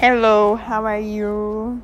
Hello, how are you?